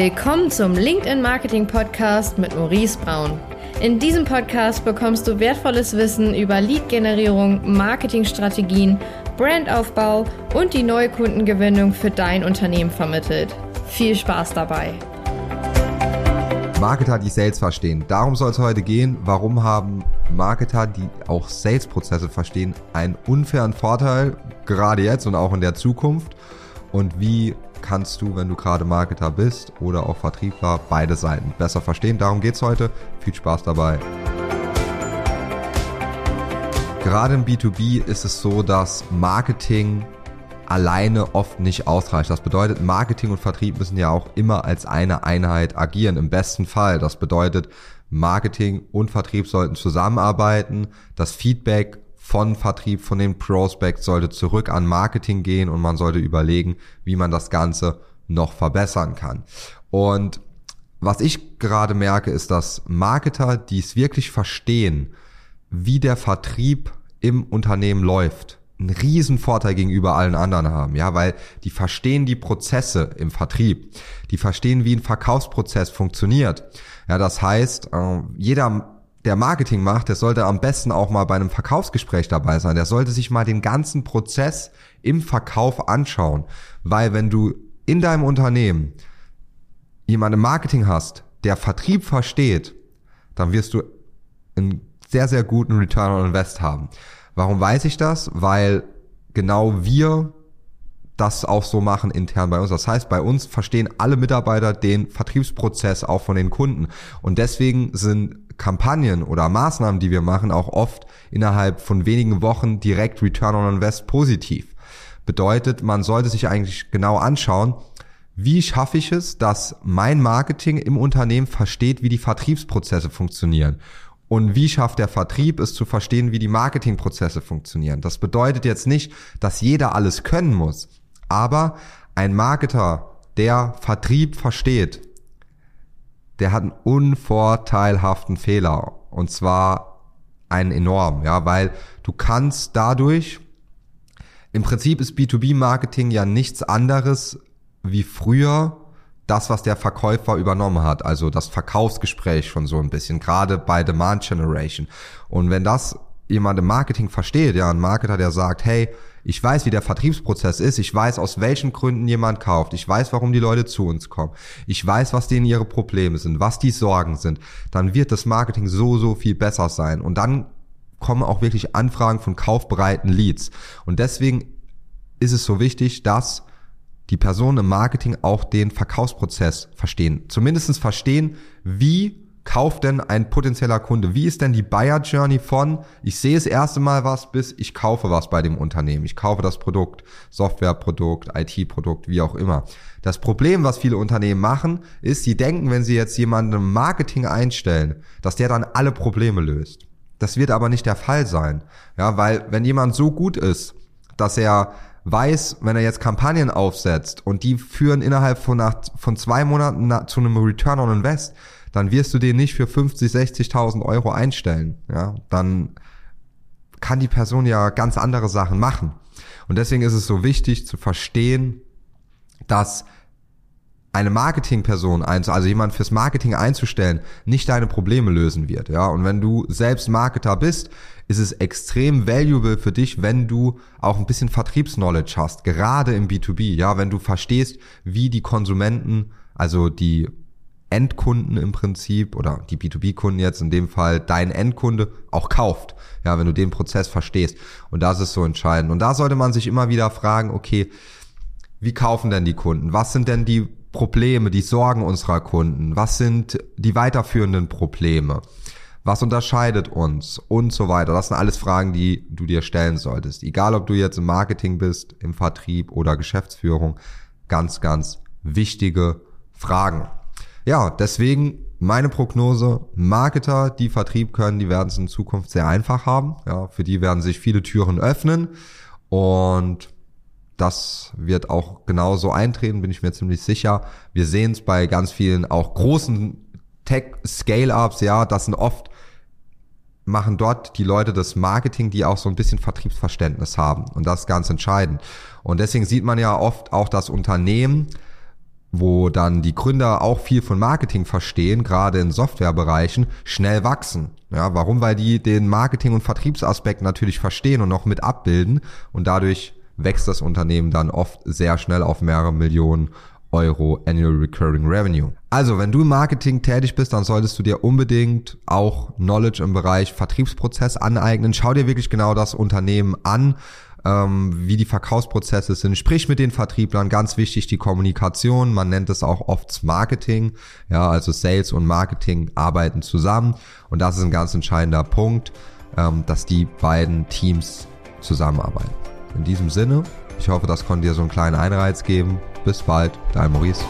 Willkommen zum LinkedIn Marketing Podcast mit Maurice Braun. In diesem Podcast bekommst du wertvolles Wissen über Lead-Generierung, Marketingstrategien, Brandaufbau und die neue Kundengewinnung für dein Unternehmen vermittelt. Viel Spaß dabei! Marketer, die Sales verstehen. Darum soll es heute gehen. Warum haben Marketer, die auch Sales-Prozesse verstehen, einen unfairen Vorteil, gerade jetzt und auch in der Zukunft? Und wie kannst du, wenn du gerade Marketer bist oder auch Vertriebler, beide Seiten besser verstehen. Darum geht's heute. Viel Spaß dabei. Gerade im B2B ist es so, dass Marketing alleine oft nicht ausreicht. Das bedeutet, Marketing und Vertrieb müssen ja auch immer als eine Einheit agieren, im besten Fall. Das bedeutet, Marketing und Vertrieb sollten zusammenarbeiten. Das Feedback von Vertrieb, von den Prospects sollte zurück an Marketing gehen und man sollte überlegen, wie man das Ganze noch verbessern kann. Und was ich gerade merke, ist, dass Marketer, die es wirklich verstehen, wie der Vertrieb im Unternehmen läuft, einen riesen Vorteil gegenüber allen anderen haben, ja, weil die verstehen die Prozesse im Vertrieb, die verstehen, wie ein Verkaufsprozess funktioniert. Ja, das heißt, äh, jeder der Marketing macht, der sollte am besten auch mal bei einem Verkaufsgespräch dabei sein. Der sollte sich mal den ganzen Prozess im Verkauf anschauen. Weil wenn du in deinem Unternehmen jemanden im Marketing hast, der Vertrieb versteht, dann wirst du einen sehr, sehr guten Return on Invest haben. Warum weiß ich das? Weil genau wir das auch so machen intern bei uns. Das heißt, bei uns verstehen alle Mitarbeiter den Vertriebsprozess auch von den Kunden. Und deswegen sind Kampagnen oder Maßnahmen, die wir machen, auch oft innerhalb von wenigen Wochen direkt Return on Invest positiv. Bedeutet, man sollte sich eigentlich genau anschauen, wie schaffe ich es, dass mein Marketing im Unternehmen versteht, wie die Vertriebsprozesse funktionieren? Und wie schafft der Vertrieb es zu verstehen, wie die Marketingprozesse funktionieren? Das bedeutet jetzt nicht, dass jeder alles können muss, aber ein Marketer, der Vertrieb versteht, der hat einen unvorteilhaften Fehler. Und zwar einen enorm, ja, weil du kannst dadurch, im Prinzip ist B2B-Marketing ja nichts anderes wie früher das, was der Verkäufer übernommen hat, also das Verkaufsgespräch schon so ein bisschen, gerade bei Demand Generation. Und wenn das jemand im Marketing versteht, ja, ein Marketer, der sagt, hey, ich weiß, wie der Vertriebsprozess ist. Ich weiß, aus welchen Gründen jemand kauft. Ich weiß, warum die Leute zu uns kommen. Ich weiß, was denen ihre Probleme sind, was die Sorgen sind. Dann wird das Marketing so, so viel besser sein. Und dann kommen auch wirklich Anfragen von kaufbereiten Leads. Und deswegen ist es so wichtig, dass die Personen im Marketing auch den Verkaufsprozess verstehen. Zumindestens verstehen, wie kauft denn ein potenzieller Kunde? Wie ist denn die Buyer Journey von ich sehe das erste Mal was bis ich kaufe was bei dem Unternehmen? Ich kaufe das Produkt, Softwareprodukt, IT-Produkt, wie auch immer. Das Problem, was viele Unternehmen machen, ist, sie denken, wenn sie jetzt jemanden im Marketing einstellen, dass der dann alle Probleme löst. Das wird aber nicht der Fall sein. Ja, weil wenn jemand so gut ist, dass er weiß, wenn er jetzt Kampagnen aufsetzt und die führen innerhalb von, nach, von zwei Monaten zu einem Return on Invest, dann wirst du den nicht für 50, 60.000 Euro einstellen. Ja, dann kann die Person ja ganz andere Sachen machen. Und deswegen ist es so wichtig zu verstehen, dass eine Marketingperson, also jemand fürs Marketing einzustellen, nicht deine Probleme lösen wird, ja. Und wenn du selbst Marketer bist, ist es extrem valuable für dich, wenn du auch ein bisschen Vertriebsknowledge hast, gerade im B2B, ja, wenn du verstehst, wie die Konsumenten, also die Endkunden im Prinzip oder die B2B-Kunden jetzt in dem Fall dein Endkunde auch kauft. Ja, wenn du den Prozess verstehst. Und das ist so entscheidend. Und da sollte man sich immer wieder fragen, okay, wie kaufen denn die Kunden? Was sind denn die Probleme, die Sorgen unserer Kunden? Was sind die weiterführenden Probleme? Was unterscheidet uns? Und so weiter. Das sind alles Fragen, die du dir stellen solltest. Egal, ob du jetzt im Marketing bist, im Vertrieb oder Geschäftsführung. Ganz, ganz wichtige Fragen. Ja, deswegen meine Prognose, Marketer, die Vertrieb können, die werden es in Zukunft sehr einfach haben. Ja, für die werden sich viele Türen öffnen und das wird auch genauso eintreten, bin ich mir ziemlich sicher. Wir sehen es bei ganz vielen auch großen Tech-Scale-Ups, ja, das sind oft machen dort die Leute das Marketing, die auch so ein bisschen Vertriebsverständnis haben. Und das ist ganz entscheidend. Und deswegen sieht man ja oft auch, dass Unternehmen wo dann die Gründer auch viel von Marketing verstehen, gerade in Softwarebereichen, schnell wachsen. Ja, warum? Weil die den Marketing- und Vertriebsaspekt natürlich verstehen und noch mit abbilden und dadurch wächst das Unternehmen dann oft sehr schnell auf mehrere Millionen Euro Annual Recurring Revenue. Also, wenn du im Marketing tätig bist, dann solltest du dir unbedingt auch Knowledge im Bereich Vertriebsprozess aneignen. Schau dir wirklich genau das Unternehmen an, ähm, wie die Verkaufsprozesse sind. Sprich mit den Vertrieblern, ganz wichtig die Kommunikation. Man nennt es auch oft Marketing. Ja, also Sales und Marketing arbeiten zusammen. Und das ist ein ganz entscheidender Punkt, ähm, dass die beiden Teams zusammenarbeiten. In diesem Sinne, ich hoffe, das konnte dir so einen kleinen Einreiz geben. Bis bald, dein Maurice.